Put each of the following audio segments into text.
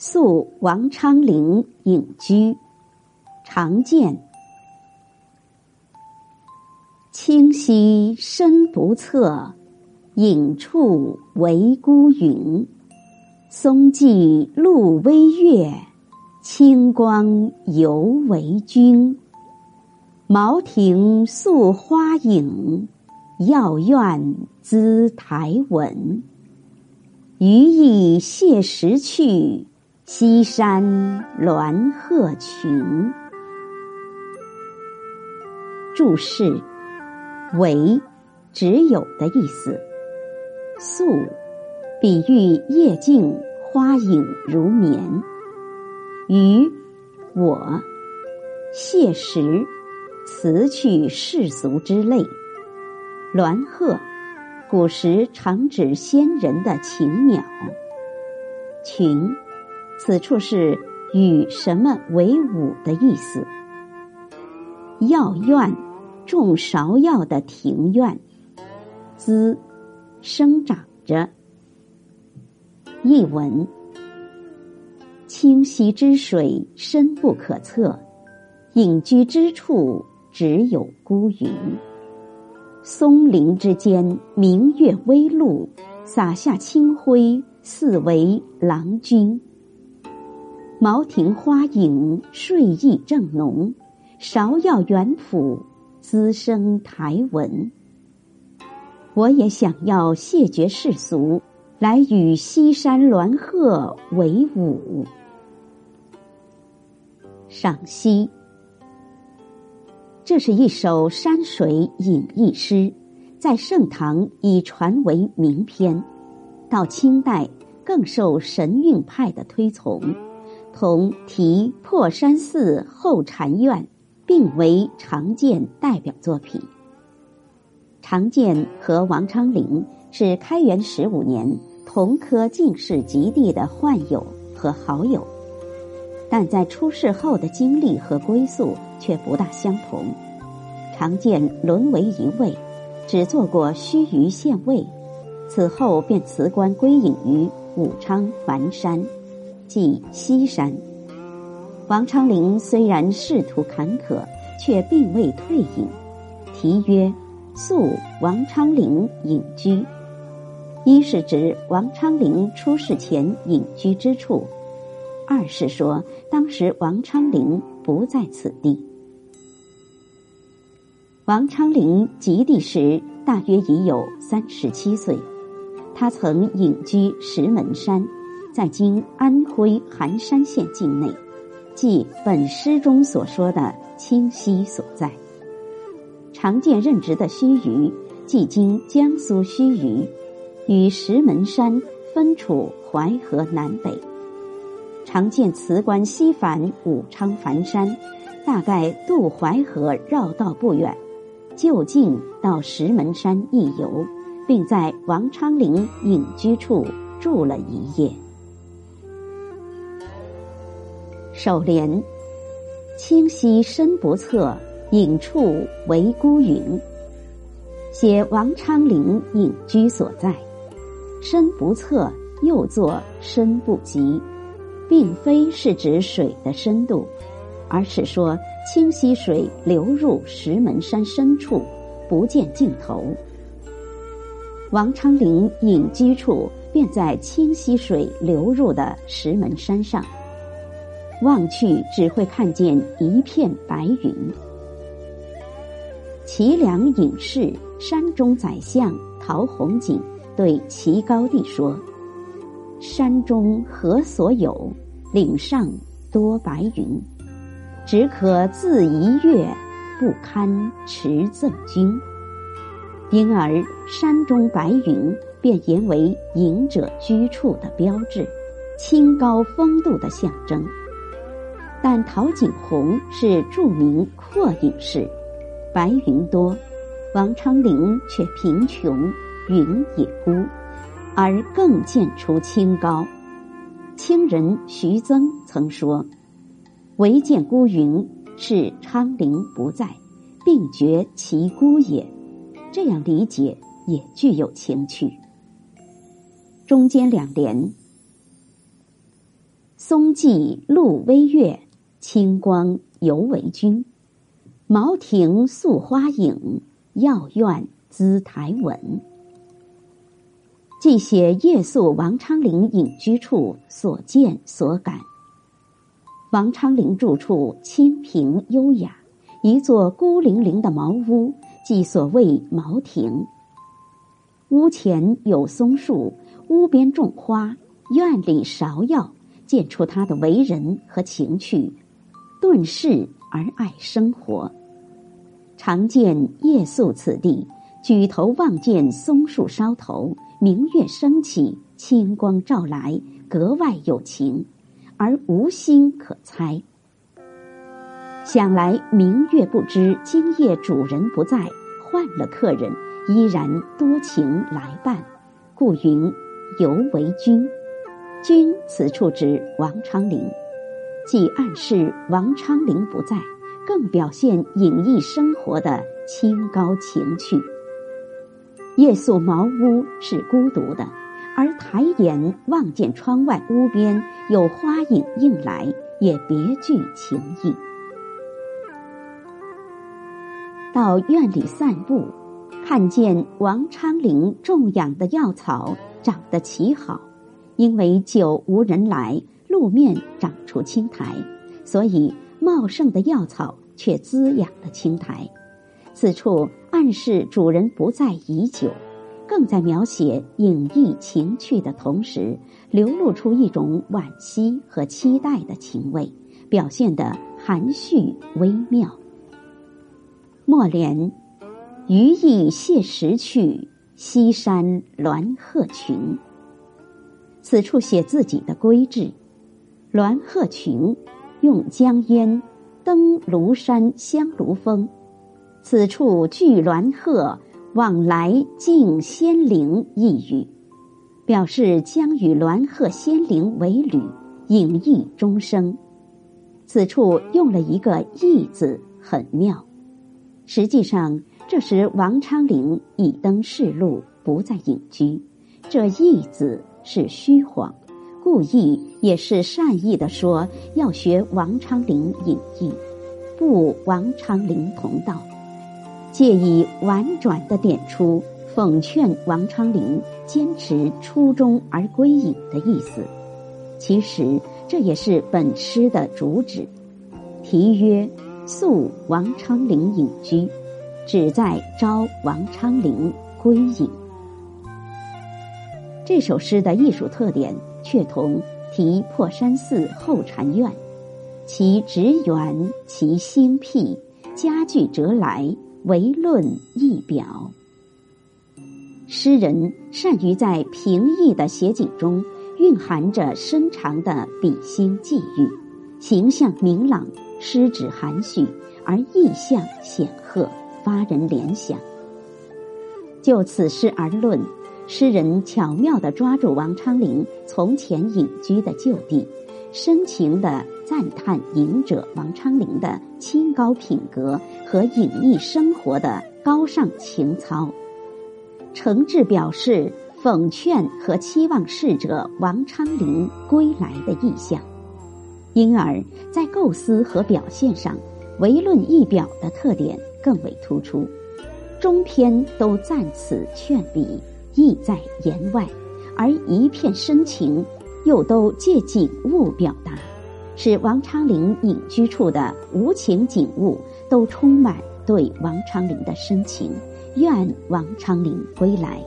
宿王昌龄隐居，常见。清溪深不测，隐处为孤云。松际露微月，清光犹为君。茅亭宿花影，药院姿台文。余意谢时去。西山鸾鹤群。注释：唯只有的意思。宿，比喻夜静花影如眠。余，我。谢时，辞去世俗之类。鸾鹤，古时常指仙人的禽鸟。群。此处是与什么为伍的意思？药院，种芍药的庭院。滋，生长着。译文：清溪之水深不可测，隐居之处只有孤云。松林之间，明月微露，洒下清辉，似为郎君。茅亭花影，睡意正浓；芍药园圃，滋生苔文。我也想要谢绝世俗，来与西山鸾鹤为伍。赏析：这是一首山水隐逸诗，在盛唐已传为名篇，到清代更受神韵派的推崇。同题破山寺后禅院并为常见代表作品。常见和王昌龄是开元十五年同科进士及第的宦友和好友，但在出世后的经历和归宿却不大相同。常见沦为一尉，只做过须臾县尉，此后便辞官归隐于武昌樊山。即西山，王昌龄虽然仕途坎坷，却并未退隐。题曰《宿王昌龄隐居》，一是指王昌龄出世前隐居之处，二是说当时王昌龄不在此地。王昌龄及第时大约已有三十七岁，他曾隐居石门山。在今安徽含山县境内，即本诗中所说的清溪所在。常见任职的须臾，即今江苏须臾，与石门山分处淮河南北。常见辞官西返武昌樊山，大概渡淮河绕道不远，就近到石门山一游，并在王昌龄隐居处住了一夜。首联：清溪深不测，隐处为孤云。写王昌龄隐居所在。深不测又作深不及，并非是指水的深度，而是说清溪水流入石门山深处，不见尽头。王昌龄隐居处便在清溪水流入的石门山上。望去只会看见一片白云。齐梁隐士山中宰相陶弘景对齐高帝说：“山中何所有？岭上多白云，只可自一跃，不堪持赠君。”因而山中白云便言为隐者居处的标志，清高风度的象征。但陶景洪是著名阔隐士，白云多，王昌龄却贫穷，云也孤，而更见出清高。清人徐增曾说：“唯见孤云，是昌龄不在，并觉其孤也。”这样理解也具有情趣。中间两联。松际露微月，清光犹为君。茅亭宿花影，药院姿台稳。记写夜宿王昌龄隐居处所见所感。王昌龄住处清平优雅，一座孤零零的茅屋，即所谓茅亭。屋前有松树，屋边种花，院里芍药，见出他的为人和情趣，顿世而爱生活。常见夜宿此地，举头望见松树梢头，明月升起，清光照来，格外有情。而无心可猜。想来明月不知今夜主人不在，换了客人，依然多情来伴，故云犹为君。君此处指王昌龄，既暗示王昌龄不在，更表现隐逸生活的清高情趣。夜宿茅屋是孤独的。而抬眼望见窗外屋边有花影映来，也别具情意。到院里散步，看见王昌龄种养的药草长得奇好，因为久无人来，路面长出青苔，所以茂盛的药草却滋养了青苔。此处暗示主人不在已久。更在描写隐逸情趣的同时，流露出一种惋惜和期待的情味，表现得含蓄微妙。末联：余意谢时去，西山鸾鹤群。此处写自己的归志。鸾鹤群，用江烟登庐山香炉峰。此处聚鸾鹤。往来敬仙灵一语，表示将与鸾鹤仙灵为侣，隐逸终生。此处用了一个“逸”字，很妙。实际上，这时王昌龄已登仕路，不再隐居。这“逸”字是虚晃，故意也是善意的说要学王昌龄隐逸，不王昌龄同道。借以婉转的点出讽劝王昌龄坚持初衷而归隐的意思，其实这也是本诗的主旨。题曰“宿王昌龄隐居”，旨在招王昌龄归隐。这首诗的艺术特点却同题破山寺后禅院，其直圆，其兴僻，佳句折来。唯论一表，诗人善于在平易的写景中蕴含着深长的笔心际遇，形象明朗，诗旨含蓄而意象显赫，发人联想。就此诗而论，诗人巧妙地抓住王昌龄从前隐居的旧地。深情的赞叹隐者王昌龄的清高品格和隐逸生活的高尚情操，诚挚表示讽劝和期望逝者王昌龄归来的意向，因而，在构思和表现上，唯论一表的特点更为突出。中篇都赞此劝笔，意在言外，而一片深情。又都借景物表达，使王昌龄隐居处的无情景物都充满对王昌龄的深情，愿王昌龄归来。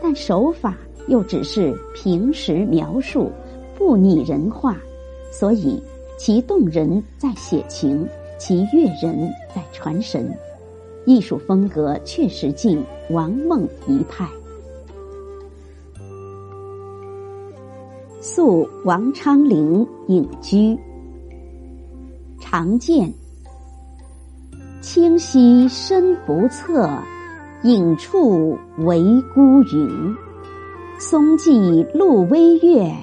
但手法又只是平实描述，不拟人化，所以其动人在写情，其悦人在传神。艺术风格确实近王孟一派。宿王昌龄隐居，常见。清溪深不测，影处唯孤云。松际露微月，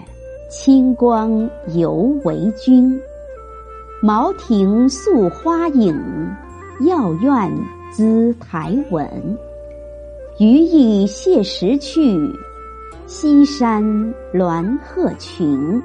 清光犹为君。茅亭宿花影，药院姿台稳。余意谢时去。西山鸾鹤群。